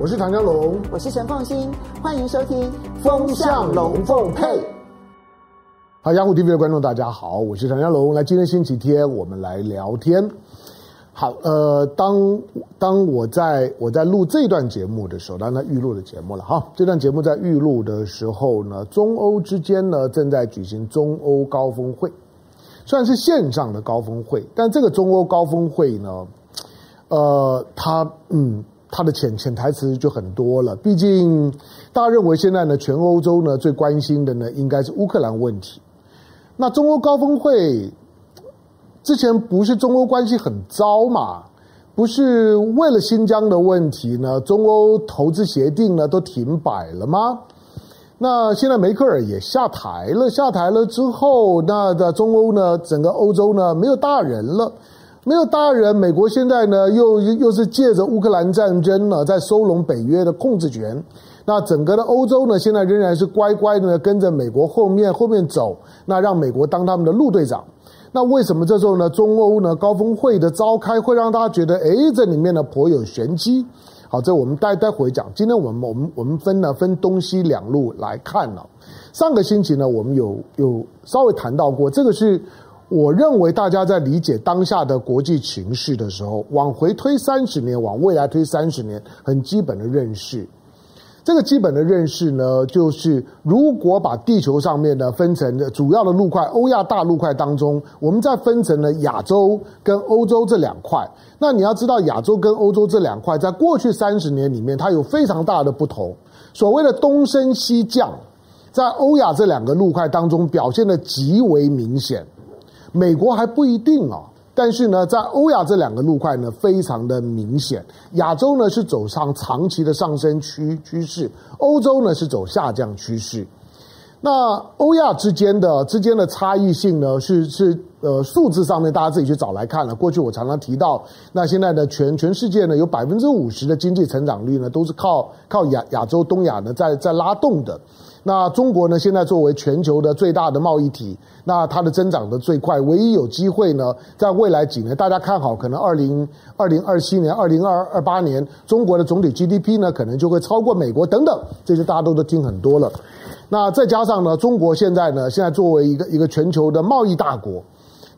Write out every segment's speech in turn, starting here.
我是唐江龙，我是陈凤新，欢迎收听《风向龙凤配》。好，雅虎 TV 的观众大家好，我是唐江龙。来，今天星期天，我们来聊天。好，呃，当当我在我在录这段节目的时候，当然预录的节目了哈。这段节目在预录的时候呢，中欧之间呢正在举行中欧高峰会，虽然是线上的高峰会，但这个中欧高峰会呢，呃，它嗯。他的潜潜台词就很多了，毕竟大家认为现在呢，全欧洲呢最关心的呢应该是乌克兰问题。那中欧高峰会之前不是中欧关系很糟嘛？不是为了新疆的问题呢，中欧投资协定呢都停摆了吗？那现在梅克尔也下台了，下台了之后，那的中欧呢，整个欧洲呢没有大人了。没有大人，美国现在呢又又是借着乌克兰战争呢，在收拢北约的控制权。那整个的欧洲呢，现在仍然是乖乖的跟着美国后面后面走，那让美国当他们的路队长。那为什么这时候呢，中欧呢高峰会的召开会让大家觉得，哎，这里面呢颇有玄机？好，这我们待待会讲。今天我们我们我们分呢分东西两路来看了。上个星期呢，我们有有稍微谈到过，这个是。我认为大家在理解当下的国际情势的时候，往回推三十年，往未来推三十年，很基本的认识。这个基本的认识呢，就是如果把地球上面呢分成主要的陆块，欧亚大陆块当中，我们再分成了亚洲跟欧洲这两块。那你要知道，亚洲跟欧洲这两块，在过去三十年里面，它有非常大的不同。所谓的东升西降，在欧亚这两个陆块当中表现得极为明显。美国还不一定啊，但是呢，在欧亚这两个路块呢，非常的明显。亚洲呢是走上长期的上升趋趋势，欧洲呢是走下降趋势。那欧亚之间的之间的差异性呢，是是呃数字上面大家自己去找来看了。过去我常常提到，那现在的全全世界呢，有百分之五十的经济成长率呢，都是靠靠亚亚洲东亚呢在在拉动的。那中国呢，现在作为全球的最大的贸易体，那它的增长的最快，唯一有机会呢，在未来几年，大家看好，可能二零二零二七年、二零二二八年，中国的总体 GDP 呢，可能就会超过美国等等，这些大家都都听很多了。那再加上呢，中国现在呢，现在作为一个一个全球的贸易大国。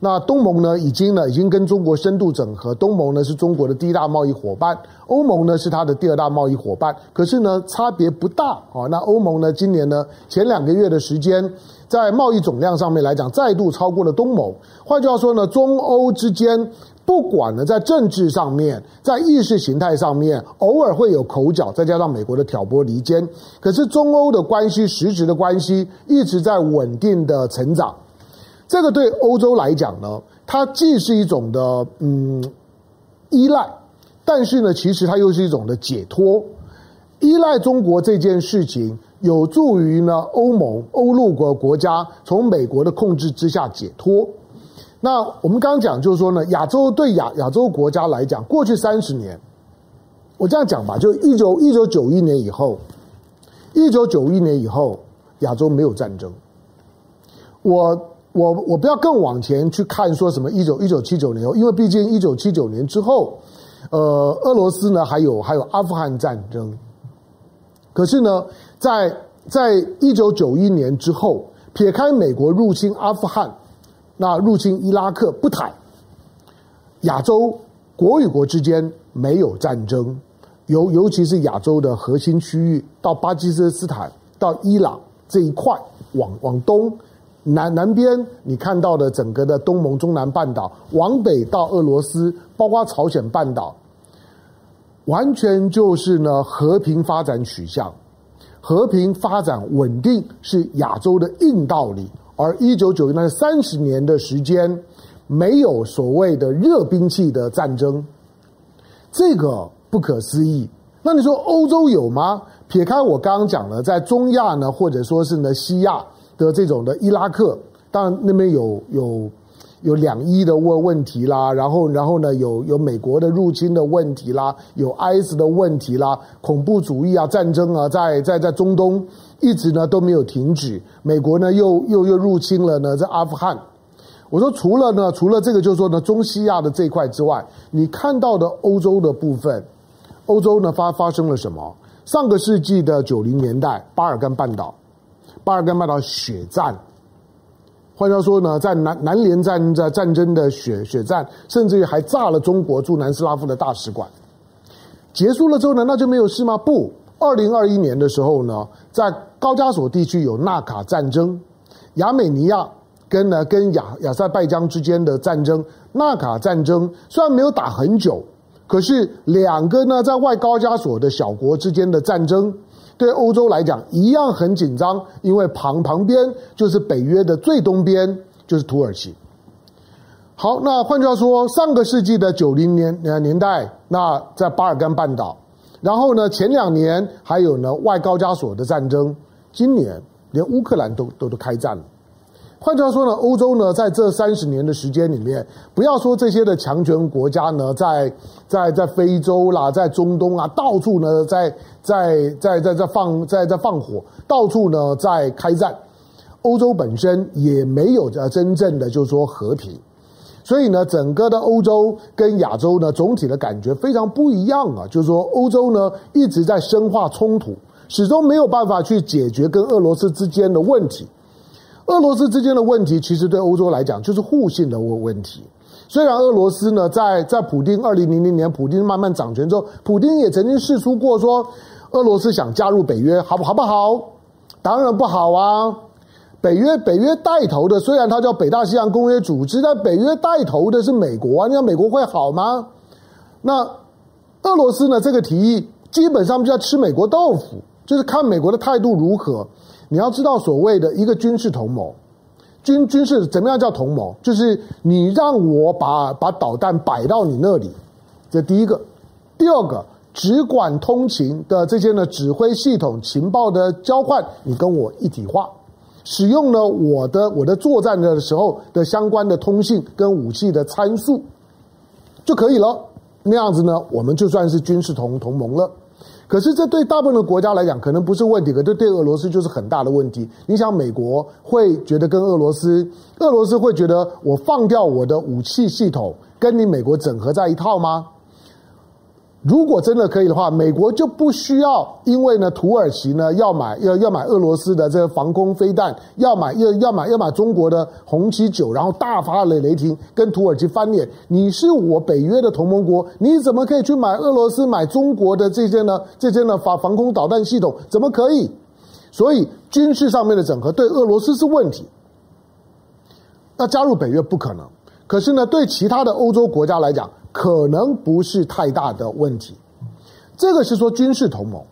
那东盟呢，已经呢，已经跟中国深度整合。东盟呢，是中国的第一大贸易伙伴，欧盟呢，是它的第二大贸易伙伴。可是呢，差别不大啊。那欧盟呢，今年呢，前两个月的时间，在贸易总量上面来讲，再度超过了东盟。换句话说呢，中欧之间，不管呢，在政治上面，在意识形态上面，偶尔会有口角，再加上美国的挑拨离间，可是中欧的关系，实质的关系，一直在稳定的成长。这个对欧洲来讲呢，它既是一种的嗯依赖，但是呢，其实它又是一种的解脱。依赖中国这件事情，有助于呢欧盟欧陆国国家从美国的控制之下解脱。那我们刚刚讲就是说呢，亚洲对亚亚洲国家来讲，过去三十年，我这样讲吧，就一九一九九一年以后，一九九一年以后，亚洲没有战争。我。我我不要更往前去看，说什么一九一九七九年，因为毕竟一九七九年之后，呃，俄罗斯呢还有还有阿富汗战争。可是呢，在在一九九一年之后，撇开美国入侵阿富汗，那入侵伊拉克不谈，亚洲国与国之间没有战争，尤尤其是亚洲的核心区域，到巴基斯坦到伊朗这一块，往往东。南南边你看到的整个的东盟中南半岛，往北到俄罗斯，包括朝鲜半岛，完全就是呢和平发展取向，和平发展稳定是亚洲的硬道理。而一九九零年三十年的时间，没有所谓的热兵器的战争，这个不可思议。那你说欧洲有吗？撇开我刚刚讲了，在中亚呢，或者说是呢西亚。的这种的伊拉克，当然那边有有有两伊的问问题啦，然后然后呢有有美国的入侵的问题啦，有 IS 的问题啦，恐怖主义啊战争啊，在在在中东一直呢都没有停止，美国呢又又又入侵了呢在阿富汗。我说除了呢除了这个就是说呢中西亚的这块之外，你看到的欧洲的部分，欧洲呢发发生了什么？上个世纪的九零年代，巴尔干半岛，巴尔干半岛血战。换句话说呢，在南南联战在战争的血血战，甚至于还炸了中国驻南斯拉夫的大使馆。结束了之后呢，那就没有事吗？不，二零二一年的时候呢，在高加索地区有纳卡战争，亚美尼亚跟呢跟亚亚塞拜疆之间的战争，纳卡战争虽然没有打很久，可是两个呢在外高加索的小国之间的战争。对欧洲来讲一样很紧张，因为旁旁边就是北约的最东边，就是土耳其。好，那换句话说，上个世纪的九零年年代，那在巴尔干半岛，然后呢，前两年还有呢外高加索的战争，今年连乌克兰都都都开战了。换句话说呢，欧洲呢，在这三十年的时间里面，不要说这些的强权国家呢，在在在非洲啦，在中东啊，到处呢，在在在在在放在在放火，到处呢在开战。欧洲本身也没有呃真正的就是说和平，所以呢，整个的欧洲跟亚洲呢，总体的感觉非常不一样啊。就是说，欧洲呢一直在深化冲突，始终没有办法去解决跟俄罗斯之间的问题。俄罗斯之间的问题，其实对欧洲来讲就是互信的问问题。虽然俄罗斯呢，在在普丁二零零零年普丁慢慢掌权之后，普丁也曾经试出过说，俄罗斯想加入北约，好不好不好？当然不好啊！北约北约带头的，虽然它叫北大西洋公约组织，但北约带头的是美国啊，你想美国会好吗？那俄罗斯呢？这个提议基本上就要吃美国豆腐，就是看美国的态度如何。你要知道，所谓的一个军事同盟，军军事怎么样叫同盟？就是你让我把把导弹摆到你那里，这第一个；第二个，只管通勤的这些呢指挥系统情报的交换，你跟我一体化，使用了我的我的作战的时候的相关的通信跟武器的参数就可以了。那样子呢，我们就算是军事同同盟了。可是这对大部分的国家来讲可能不是问题，可是对俄罗斯就是很大的问题。你想，美国会觉得跟俄罗斯，俄罗斯会觉得我放掉我的武器系统，跟你美国整合在一套吗？如果真的可以的话，美国就不需要，因为呢，土耳其呢要买要要买俄罗斯的这个防空飞弹，要买要要买要买中国的红旗九，然后大发雷雷霆跟土耳其翻脸。你是我北约的同盟国，你怎么可以去买俄罗斯买中国的这些呢？这些呢防防空导弹系统怎么可以？所以军事上面的整合对俄罗斯是问题。那加入北约不可能，可是呢，对其他的欧洲国家来讲。可能不是太大的问题，这个是说军事同盟。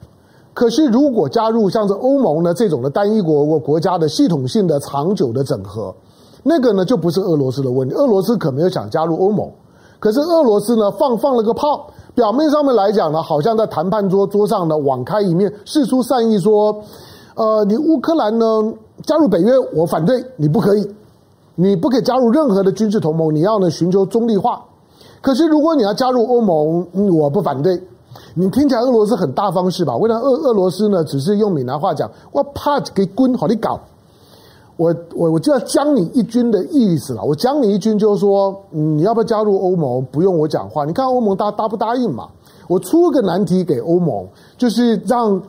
可是如果加入像是欧盟呢这种的单一国国家的系统性的长久的整合，那个呢就不是俄罗斯的问题。俄罗斯可没有想加入欧盟，可是俄罗斯呢放放了个炮，表面上面来讲呢，好像在谈判桌桌上呢网开一面，释出善意说，呃，你乌克兰呢加入北约，我反对，你不可以，你不可以加入任何的军事同盟，你要呢寻求中立化。可是，如果你要加入欧盟，我不反对。你听起来俄罗斯很大方是吧？为了俄俄罗斯呢，只是用闽南话讲，我怕给滚好你搞，我我我就要将你一军的意思了。我将你一军就是说，你要不要加入欧盟？不用我讲话，你看欧盟答答不答应嘛？我出个难题给欧盟，就是让。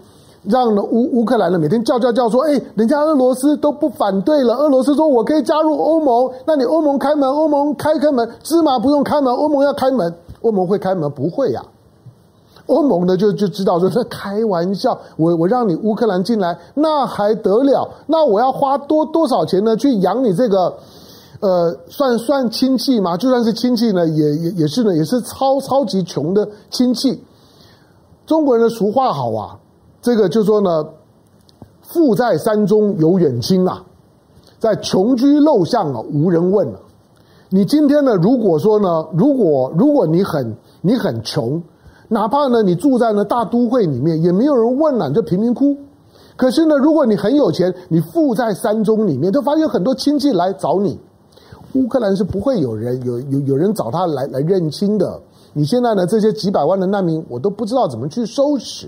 让乌乌克兰呢每天叫叫叫说，哎，人家俄罗斯都不反对了。俄罗斯说我可以加入欧盟，那你欧盟开门，欧盟开开门，芝麻不用开门，欧盟要开门，欧盟会开门？不会呀。欧盟呢就就知道说，这开玩笑，我我让你乌克兰进来，那还得了？那我要花多多少钱呢？去养你这个，呃，算算亲戚嘛？就算是亲戚呢，也也也是呢，也是超超级穷的亲戚。中国人的俗话好啊。这个就说呢，富在山中有远亲啊，在穷居陋巷啊无人问啊。你今天呢，如果说呢，如果如果你很你很穷，哪怕呢你住在呢大都会里面，也没有人问啊，你就贫民窟。可是呢，如果你很有钱，你富在山中里面，就发现很多亲戚来找你。乌克兰是不会有人有有有人找他来来认亲的。你现在呢这些几百万的难民，我都不知道怎么去收拾。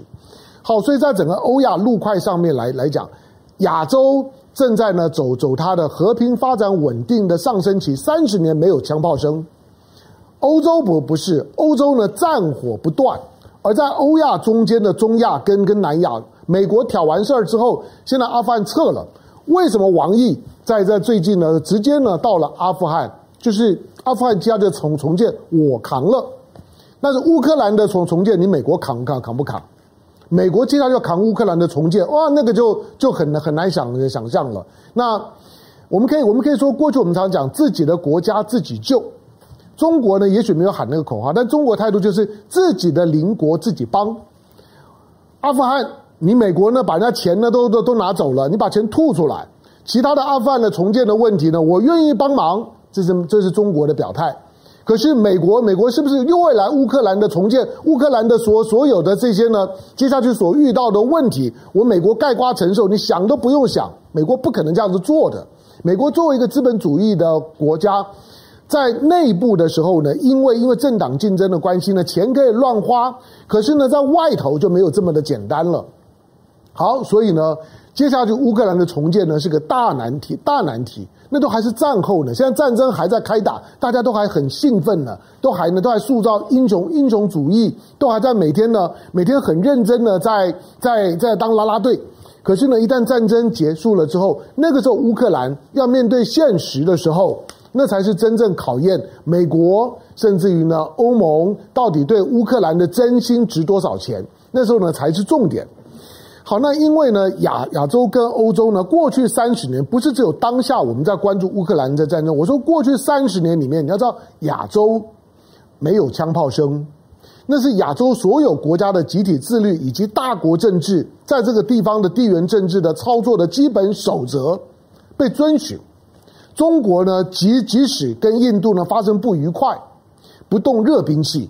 好，所以在整个欧亚陆块上面来来讲，亚洲正在呢走走它的和平发展稳定的上升期，三十年没有枪炮声。欧洲不不是，欧洲呢战火不断，而在欧亚中间的中亚跟跟南亚，美国挑完事儿之后，现在阿富汗撤了，为什么王毅在在最近呢，直接呢到了阿富汗，就是阿富汗接下来重重建我扛了，但是乌克兰的重重建你美国扛扛扛不扛？美国接下来要扛乌克兰的重建，哇，那个就就很很难想想象了。那我们可以我们可以说，过去我们常讲自己的国家自己救。中国呢，也许没有喊那个口号，但中国态度就是自己的邻国自己帮。阿富汗，你美国呢把人家钱呢都都都拿走了，你把钱吐出来。其他的阿富汗的重建的问题呢，我愿意帮忙，这是这是中国的表态。可是美国，美国是不是又会来乌克兰的重建？乌克兰的所所有的这些呢，接下去所遇到的问题，我美国盖瓜承受？你想都不用想，美国不可能这样子做的。美国作为一个资本主义的国家。在内部的时候呢，因为因为政党竞争的关系呢，钱可以乱花。可是呢，在外头就没有这么的简单了。好，所以呢，接下去乌克兰的重建呢是个大难题，大难题。那都还是战后呢，现在战争还在开打，大家都还很兴奋呢，都还呢都还塑造英雄英雄主义，都还在每天呢每天很认真的在在在当啦啦队。可是呢，一旦战争结束了之后，那个时候乌克兰要面对现实的时候。那才是真正考验美国，甚至于呢欧盟到底对乌克兰的真心值多少钱？那时候呢才是重点。好，那因为呢亚亚洲跟欧洲呢，过去三十年不是只有当下我们在关注乌克兰的战争。我说过去三十年里面，你要知道亚洲没有枪炮声，那是亚洲所有国家的集体自律以及大国政治在这个地方的地缘政治的操作的基本守则被遵循。中国呢，即即使跟印度呢发生不愉快，不动热兵器。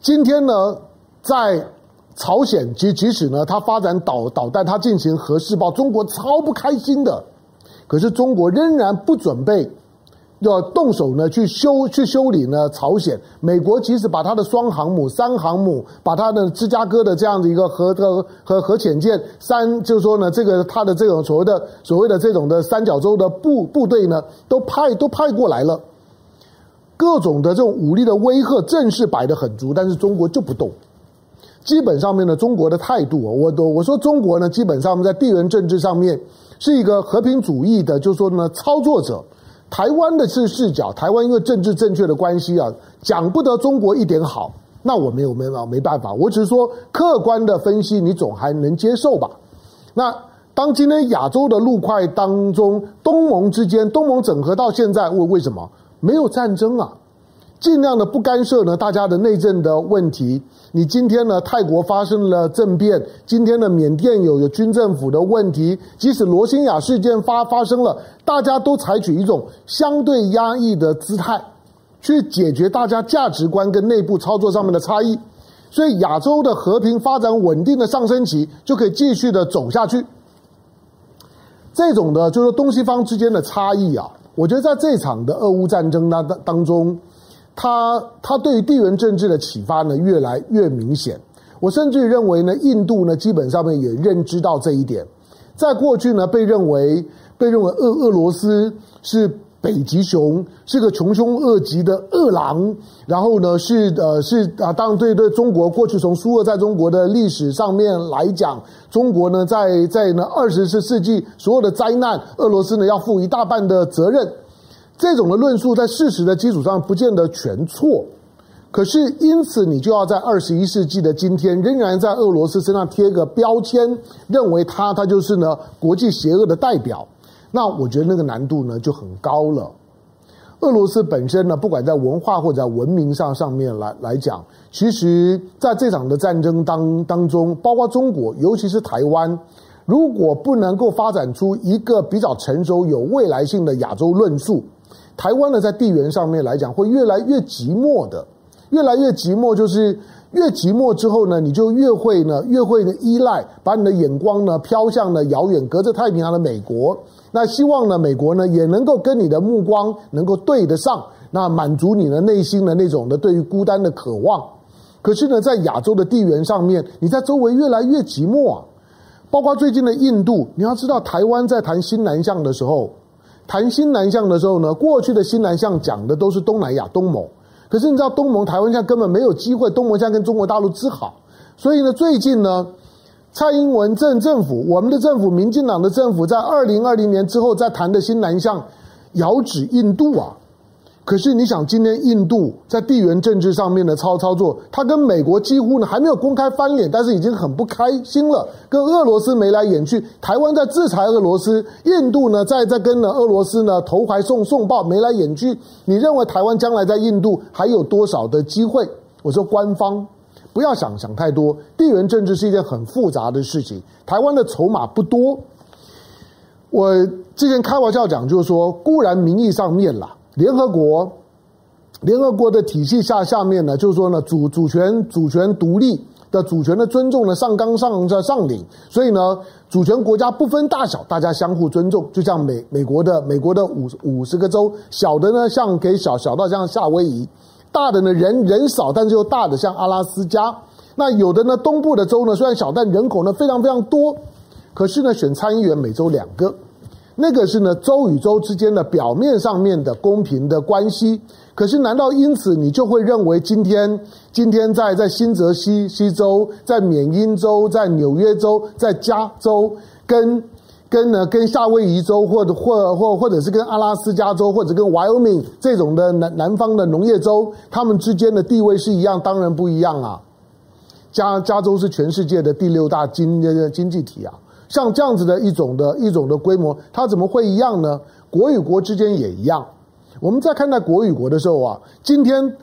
今天呢，在朝鲜，即即使呢，它发展导导弹，它进行核试爆，中国超不开心的。可是中国仍然不准备。要动手呢，去修去修理呢。朝鲜，美国即使把他的双航母、三航母，把他的芝加哥的这样的一个核核核核潜舰三，就是说呢，这个他的这种所谓的所谓的这种的三角洲的部部队呢，都派都派过来了，各种的这种武力的威吓，阵势摆得很足，但是中国就不动。基本上面呢，中国的态度，我都我说中国呢，基本上在地缘政治上面是一个和平主义的，就是说呢，操作者。台湾的是视角，台湾因为政治正确的关系啊，讲不得中国一点好，那我没有没有没办法，我只是说客观的分析，你总还能接受吧？那当今天亚洲的陆块当中，东盟之间，东盟整合到现在，为为什么没有战争啊？尽量的不干涉呢，大家的内政的问题。你今天呢，泰国发生了政变，今天的缅甸有有军政府的问题，即使罗兴亚事件发发生了，大家都采取一种相对压抑的姿态，去解决大家价值观跟内部操作上面的差异。所以亚洲的和平发展稳定的上升期就可以继续的走下去。这种的，就是东西方之间的差异啊，我觉得在这场的俄乌战争当当中。他他对地缘政治的启发呢，越来越明显。我甚至认为呢，印度呢基本上面也认知到这一点。在过去呢，被认为被认为俄俄罗斯是北极熊，是个穷凶恶极的恶狼。然后呢，是呃是啊，当然对对中国过去从苏俄在中国的历史上面来讲，中国呢在在呢二十世纪所有的灾难，俄罗斯呢要负一大半的责任。这种的论述在事实的基础上不见得全错，可是因此你就要在二十一世纪的今天，仍然在俄罗斯身上贴个标签，认为他他就是呢国际邪恶的代表，那我觉得那个难度呢就很高了。俄罗斯本身呢，不管在文化或者在文明上上面来来讲，其实在这场的战争当当中，包括中国，尤其是台湾，如果不能够发展出一个比较成熟、有未来性的亚洲论述。台湾呢，在地缘上面来讲，会越来越寂寞的，越来越寂寞，就是越寂寞之后呢，你就越会呢，越会呢依赖，把你的眼光呢飘向了遥远隔着太平洋的美国。那希望呢，美国呢也能够跟你的目光能够对得上，那满足你的内心的那种的对于孤单的渴望。可是呢，在亚洲的地缘上面，你在周围越来越寂寞啊，包括最近的印度，你要知道，台湾在谈新南向的时候。谈新南向的时候呢，过去的新南向讲的都是东南亚、东盟。可是你知道东盟台湾现在根本没有机会，东盟现在跟中国大陆之好，所以呢，最近呢，蔡英文政政府，我们的政府，民进党的政府，在二零二零年之后在谈的新南向，遥指印度啊。可是你想，今天印度在地缘政治上面的操操作，他跟美国几乎呢还没有公开翻脸，但是已经很不开心了，跟俄罗斯眉来眼去。台湾在制裁俄罗斯，印度呢在在跟呢俄罗斯呢投怀送送抱，眉来眼去。你认为台湾将来在印度还有多少的机会？我说官方不要想想太多，地缘政治是一件很复杂的事情，台湾的筹码不多。我之前开玩笑讲，就是说，固然名义上面啦。联合国，联合国的体系下下面呢，就是说呢，主主权主权独立的主权的尊重呢，上纲上在上领，所以呢，主权国家不分大小，大家相互尊重，就像美美国的美国的五五十个州，小的呢像给小小到像夏威夷，大的呢人人少，但是又大的像阿拉斯加，那有的呢东部的州呢虽然小，但人口呢非常非常多，可是呢选参议员每州两个。那个是呢，州与州之间的表面上面的公平的关系。可是，难道因此你就会认为今天今天在在新泽西西州、在缅因州、在纽约州、在加州，跟跟呢跟夏威夷州，或者或或或者是跟阿拉斯加州，或者跟 Wyoming 这种的南南方的农业州，他们之间的地位是一样？当然不一样啊！加加州是全世界的第六大经经济体啊。像这样子的一种的一种的规模，它怎么会一样呢？国与国之间也一样。我们在看待国与国的时候啊，今天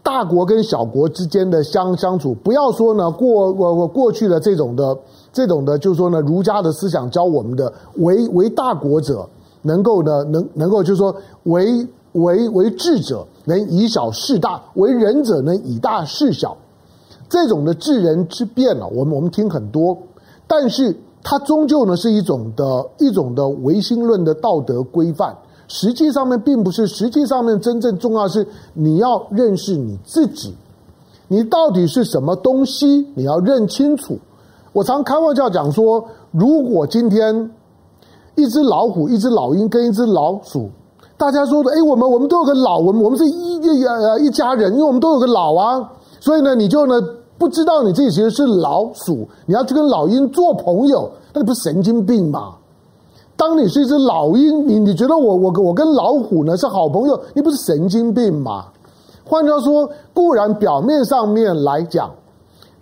大国跟小国之间的相相处，不要说呢过过过去的这种的这种的，就是说呢儒家的思想教我们的为为大国者能够呢能能够就是说为为为智者能以小事大，为人者能以大事小，这种的治人之辩啊，我们我们听很多，但是。它终究呢是一种的一种的唯心论的道德规范，实际上面并不是，实际上面真正重要是你要认识你自己，你到底是什么东西，你要认清楚。我常开玩笑讲说，如果今天一只老虎、一只老鹰跟一只老鼠，大家说的，哎，我们我们都有个老，我们我们是一一呃一家人，因为我们都有个老啊，所以呢，你就呢。不知道你自己其实是老鼠，你要去跟老鹰做朋友，那你不是神经病吗？当你是一只老鹰，你你觉得我我我跟老虎呢是好朋友，你不是神经病吗？换句话说，固然表面上面来讲，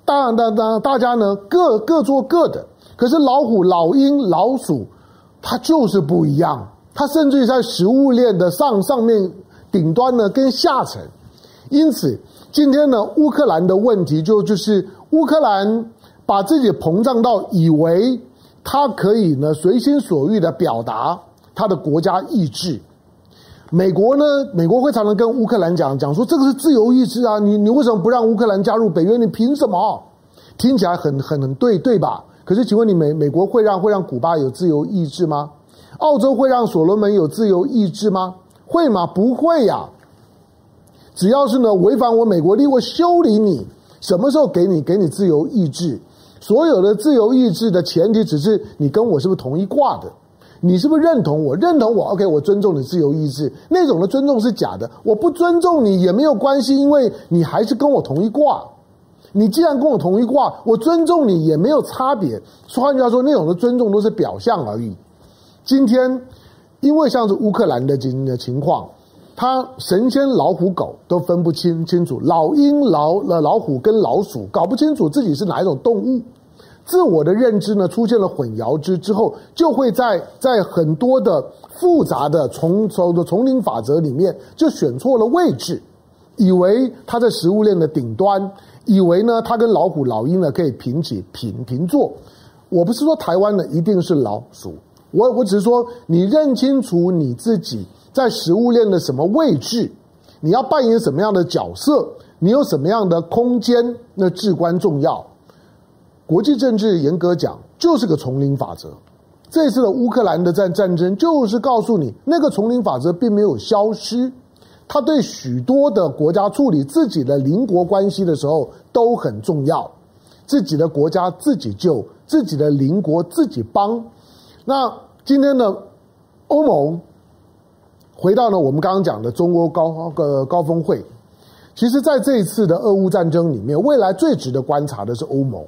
当然当当大家呢各各做各的，可是老虎、老鹰、老鼠，它就是不一样，它甚至于在食物链的上上面顶端呢跟下层，因此。今天呢，乌克兰的问题就就是乌克兰把自己膨胀到以为他可以呢随心所欲的表达他的国家意志。美国呢，美国会常常跟乌克兰讲讲说，这个是自由意志啊，你你为什么不让乌克兰加入北约？你凭什么？听起来很很很对对吧？可是请问你美美国会让会让古巴有自由意志吗？澳洲会让所罗门有自由意志吗？会吗？不会呀。只要是呢违反我美国利益，我修理你。什么时候给你给你自由意志？所有的自由意志的前提只是你跟我是不是同一挂的？你是不是认同我？认同我，OK，我尊重你自由意志。那种的尊重是假的。我不尊重你也没有关系，因为你还是跟我同一挂。你既然跟我同一挂，我尊重你也没有差别。换句话说，那种的尊重都是表象而已。今天，因为像是乌克兰的今的情况。他神仙老虎狗都分不清清楚，老鹰老了老虎跟老鼠搞不清楚自己是哪一种动物，自我的认知呢出现了混淆之之后，就会在在很多的复杂的丛丛的丛林法则里面就选错了位置，以为他在食物链的顶端，以为呢他跟老虎老鹰呢可以平起平平坐。我不是说台湾呢一定是老鼠，我我只是说你认清楚你自己。在食物链的什么位置，你要扮演什么样的角色？你有什么样的空间？那至关重要。国际政治严格讲就是个丛林法则。这次的乌克兰的战战争就是告诉你，那个丛林法则并没有消失。它对许多的国家处理自己的邻国关系的时候都很重要。自己的国家自己救，自己的邻国自己帮。那今天的欧盟。回到呢，我们刚刚讲的中欧高个高峰会，其实，在这一次的俄乌战争里面，未来最值得观察的是欧盟。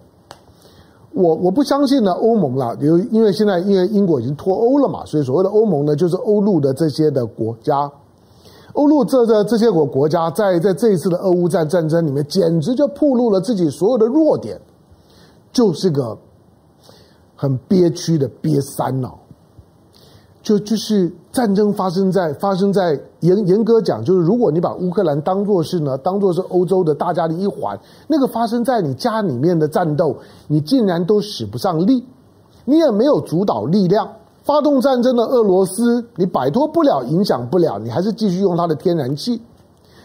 我我不相信呢，欧盟啦，因为因为现在因为英国已经脱欧了嘛，所以所谓的欧盟呢，就是欧陆的这些的国家。欧陆这这这些国国家在在这一次的俄乌战战争里面，简直就暴露了自己所有的弱点，就是个很憋屈的憋三脑。就就是战争发生在发生在严严格讲，就是如果你把乌克兰当作是呢，当作是欧洲的大家的一环，那个发生在你家里面的战斗，你竟然都使不上力，你也没有主导力量。发动战争的俄罗斯，你摆脱不了，影响不了，你还是继续用它的天然气，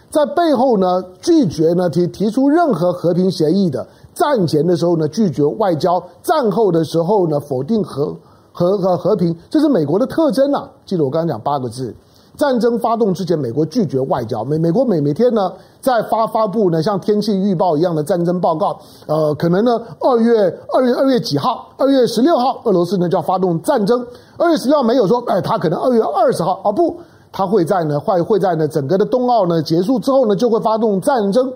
在背后呢拒绝呢提提出任何和平协议的，战前的时候呢拒绝外交，战后的时候呢否定和和和和平，这是美国的特征啊！记得我刚刚讲八个字。战争发动之前，美国拒绝外交。美美国每每天呢，在发发布呢像天气预报一样的战争报告。呃，可能呢，二月二月二月几号？二月十六号，俄罗斯呢就要发动战争。二月十六号没有说，哎，他可能二月二十号啊，不，他会在呢，会会在呢整个的冬奥呢结束之后呢，就会发动战争。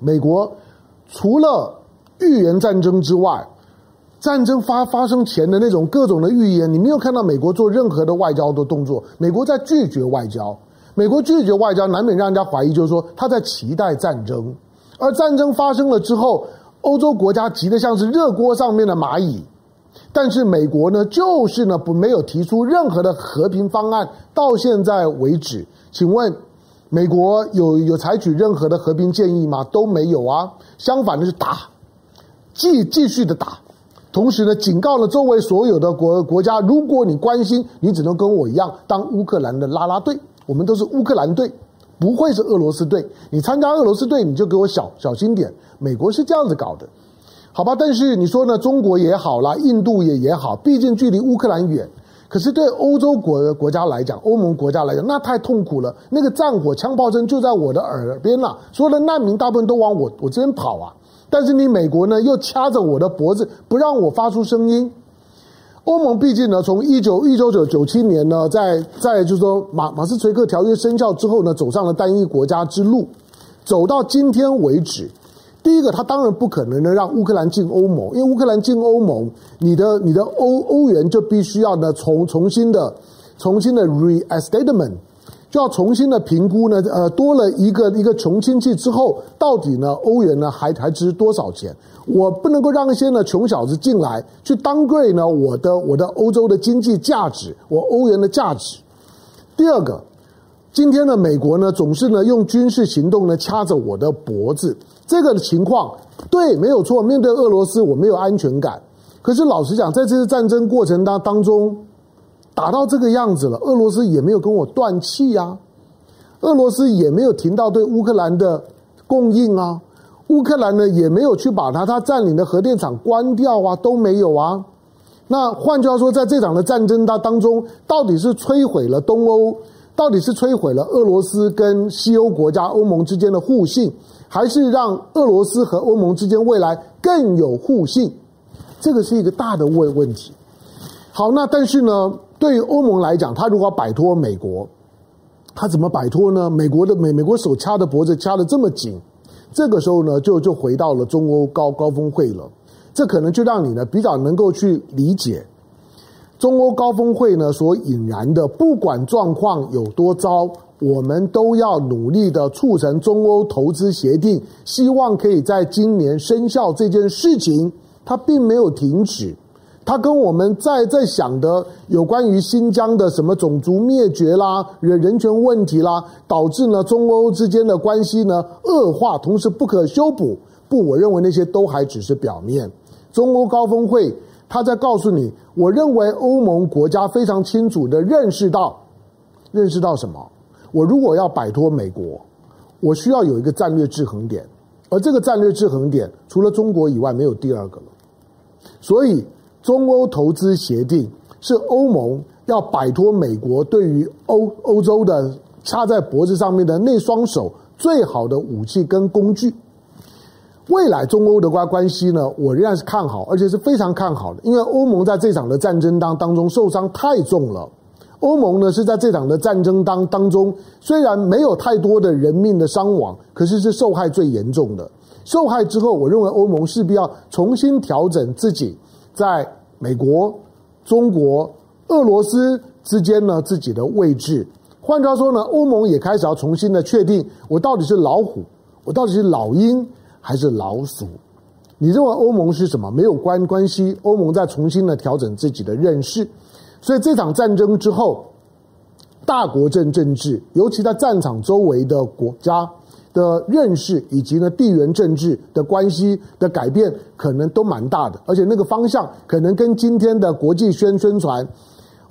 美国除了预言战争之外，战争发发生前的那种各种的预言，你没有看到美国做任何的外交的动作。美国在拒绝外交，美国拒绝外交，难免让人家怀疑，就是说他在期待战争。而战争发生了之后，欧洲国家急得像是热锅上面的蚂蚁，但是美国呢，就是呢不没有提出任何的和平方案。到现在为止，请问美国有 有采取任何的和平建议吗？都没有啊，相反的是打，继继续的打。同时呢，警告了周围所有的国国家，如果你关心，你只能跟我一样当乌克兰的拉拉队。我们都是乌克兰队，不会是俄罗斯队。你参加俄罗斯队，你就给我小小心点。美国是这样子搞的，好吧？但是你说呢？中国也好啦，印度也也好，毕竟距离乌克兰远。可是对欧洲国国家来讲，欧盟国家来讲，那太痛苦了。那个战火、枪炮声就在我的耳边呐、啊，所有的难民大部分都往我我这边跑啊。但是你美国呢，又掐着我的脖子，不让我发出声音。欧盟毕竟呢，从一九一九九九七年呢，在在就是说马马斯垂克条约生效之后呢，走上了单一国家之路，走到今天为止。第一个，他当然不可能呢让乌克兰进欧盟，因为乌克兰进欧盟，你的你的欧欧元就必须要呢重重新的重新的 reestatement。就要重新的评估呢，呃，多了一个一个穷亲戚之后，到底呢欧元呢还还值多少钱？我不能够让一些呢穷小子进来去当贵呢我的我的欧洲的经济价值，我欧元的价值。第二个，今天呢美国呢总是呢用军事行动呢掐着我的脖子，这个情况对没有错。面对俄罗斯我没有安全感，可是老实讲，在这次战争过程当当中。打到这个样子了，俄罗斯也没有跟我断气呀，俄罗斯也没有停到对乌克兰的供应啊，乌克兰呢也没有去把它它占领的核电厂关掉啊，都没有啊。那换句话说，在这场的战争当当中，到底是摧毁了东欧，到底是摧毁了俄罗斯跟西欧国家欧盟之间的互信，还是让俄罗斯和欧盟之间未来更有互信？这个是一个大的问问题。好，那但是呢？对于欧盟来讲，他如果摆脱美国，他怎么摆脱呢？美国的美美国手掐的脖子掐得这么紧，这个时候呢，就就回到了中欧高高峰会了。这可能就让你呢比较能够去理解中欧高峰会呢所引燃的，不管状况有多糟，我们都要努力的促成中欧投资协定，希望可以在今年生效这件事情，它并没有停止。他跟我们在在想的有关于新疆的什么种族灭绝啦、人人权问题啦，导致呢中欧之间的关系呢恶化，同时不可修补。不，我认为那些都还只是表面。中欧高峰会，他在告诉你，我认为欧盟国家非常清楚地认识到，认识到什么？我如果要摆脱美国，我需要有一个战略制衡点，而这个战略制衡点除了中国以外没有第二个了。所以。中欧投资协定是欧盟要摆脱美国对于欧欧洲的掐在脖子上面的那双手最好的武器跟工具。未来中欧的关关系呢，我仍然是看好，而且是非常看好的，因为欧盟在这场的战争当当中受伤太重了，欧盟呢是在这场的战争当当中，虽然没有太多的人命的伤亡，可是是受害最严重的。受害之后，我认为欧盟势必要重新调整自己在美国、中国、俄罗斯之间呢自己的位置。换句话说呢，欧盟也开始要重新的确定，我到底是老虎，我到底是老鹰还是老鼠？你认为欧盟是什么？没有关关系，欧盟在重新的调整自己的认识。所以这场战争之后，大国政政治，尤其在战场周围的国家的认识，以及呢地缘政治的关系的改变，可能都蛮大的。而且那个方向可能跟今天的国际宣宣传。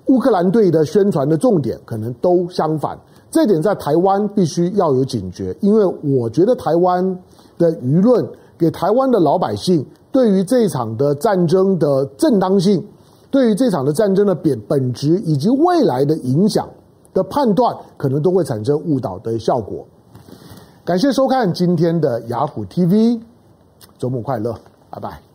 乌克兰队的宣传的重点可能都相反，这点在台湾必须要有警觉，因为我觉得台湾的舆论给台湾的老百姓对于这场的战争的正当性，对于这场的战争的本本质以及未来的影响的判断，可能都会产生误导的效果。感谢收看今天的雅虎 TV，周末快乐，拜拜。